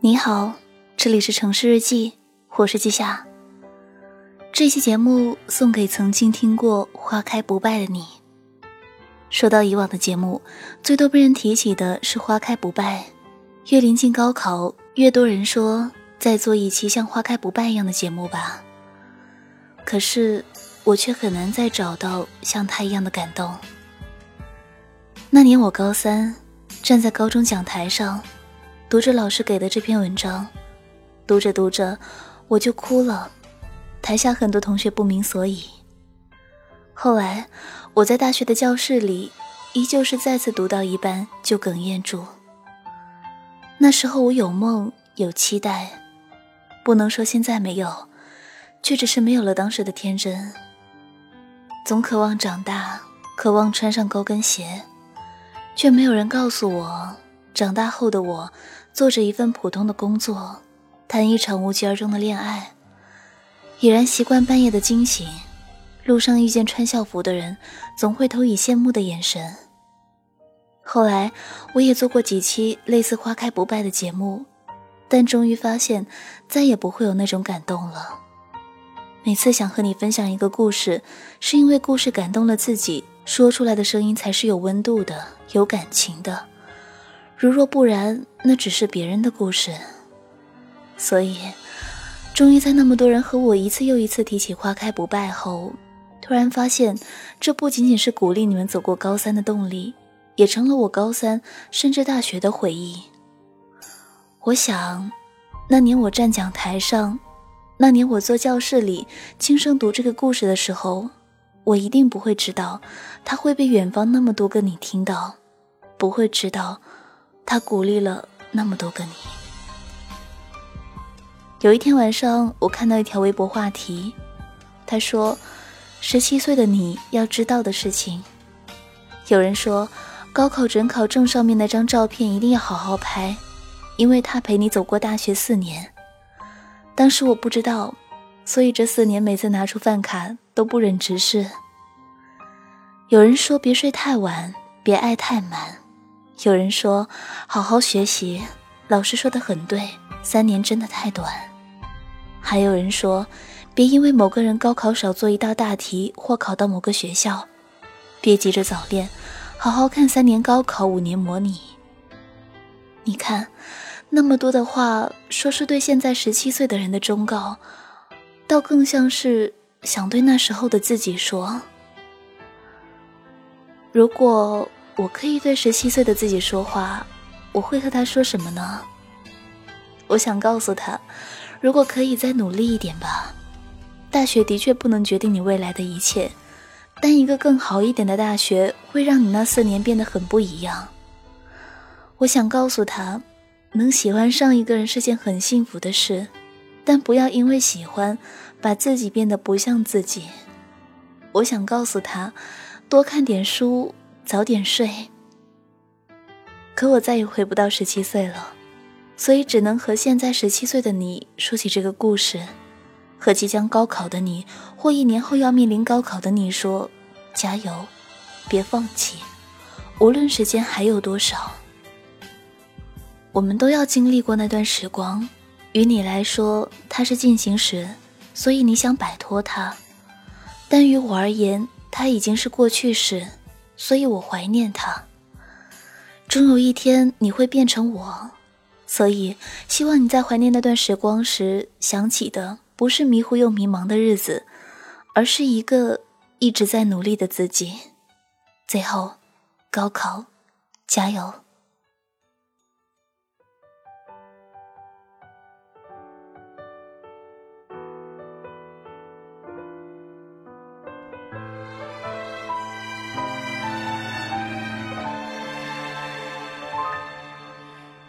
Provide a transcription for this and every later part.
你好，这里是城市日记，我是季夏。这期节目送给曾经听过《花开不败》的你。说到以往的节目，最多被人提起的是《花开不败》，越临近高考，越多人说再做一期像《花开不败》一样的节目吧。可是我却很难再找到像他一样的感动。那年我高三，站在高中讲台上。读着老师给的这篇文章，读着读着，我就哭了。台下很多同学不明所以。后来，我在大学的教室里，依旧是再次读到一半就哽咽住。那时候我有梦，有期待，不能说现在没有，却只是没有了当时的天真。总渴望长大，渴望穿上高跟鞋，却没有人告诉我，长大后的我。做着一份普通的工作，谈一场无疾而终的恋爱，已然习惯半夜的惊醒。路上遇见穿校服的人，总会投以羡慕的眼神。后来我也做过几期类似《花开不败》的节目，但终于发现再也不会有那种感动了。每次想和你分享一个故事，是因为故事感动了自己，说出来的声音才是有温度的、有感情的。如若不然，那只是别人的故事。所以，终于在那么多人和我一次又一次提起花开不败后，突然发现，这不仅仅是鼓励你们走过高三的动力，也成了我高三甚至大学的回忆。我想，那年我站讲台上，那年我坐教室里轻声读这个故事的时候，我一定不会知道，它会被远方那么多个你听到，不会知道。他鼓励了那么多个你。有一天晚上，我看到一条微博话题，他说：“十七岁的你要知道的事情。”有人说，高考准考证上面那张照片一定要好好拍，因为他陪你走过大学四年。当时我不知道，所以这四年每次拿出饭卡都不忍直视。有人说，别睡太晚，别爱太满。有人说：“好好学习。”老师说的很对，三年真的太短。还有人说：“别因为某个人高考少做一道大题或考到某个学校，别急着早恋，好好看三年高考，五年模拟。”你看，那么多的话，说是对现在十七岁的人的忠告，倒更像是想对那时候的自己说：“如果……”我可以对十七岁的自己说话，我会和他说什么呢？我想告诉他，如果可以再努力一点吧。大学的确不能决定你未来的一切，但一个更好一点的大学会让你那四年变得很不一样。我想告诉他，能喜欢上一个人是件很幸福的事，但不要因为喜欢把自己变得不像自己。我想告诉他，多看点书。早点睡。可我再也回不到十七岁了，所以只能和现在十七岁的你说起这个故事，和即将高考的你，或一年后要面临高考的你说：加油，别放弃，无论时间还有多少，我们都要经历过那段时光。于你来说，它是进行时，所以你想摆脱它；但于我而言，它已经是过去式。所以我怀念他。终有一天你会变成我，所以希望你在怀念那段时光时，想起的不是迷糊又迷茫的日子，而是一个一直在努力的自己。最后，高考，加油！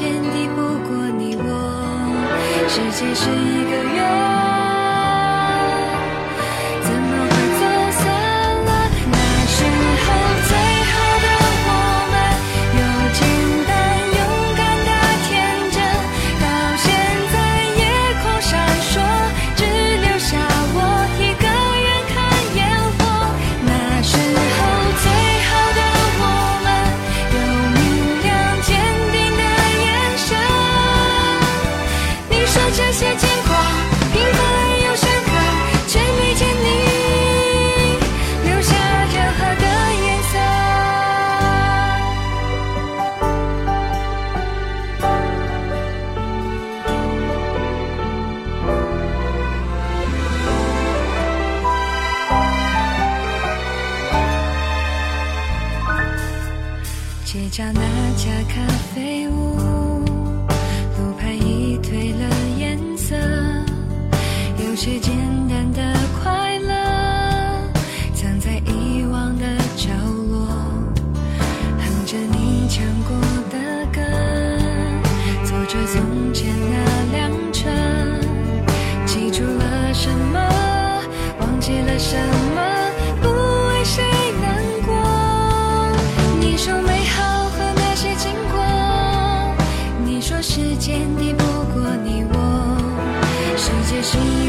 天敌不过你我，世界是一个圆。是。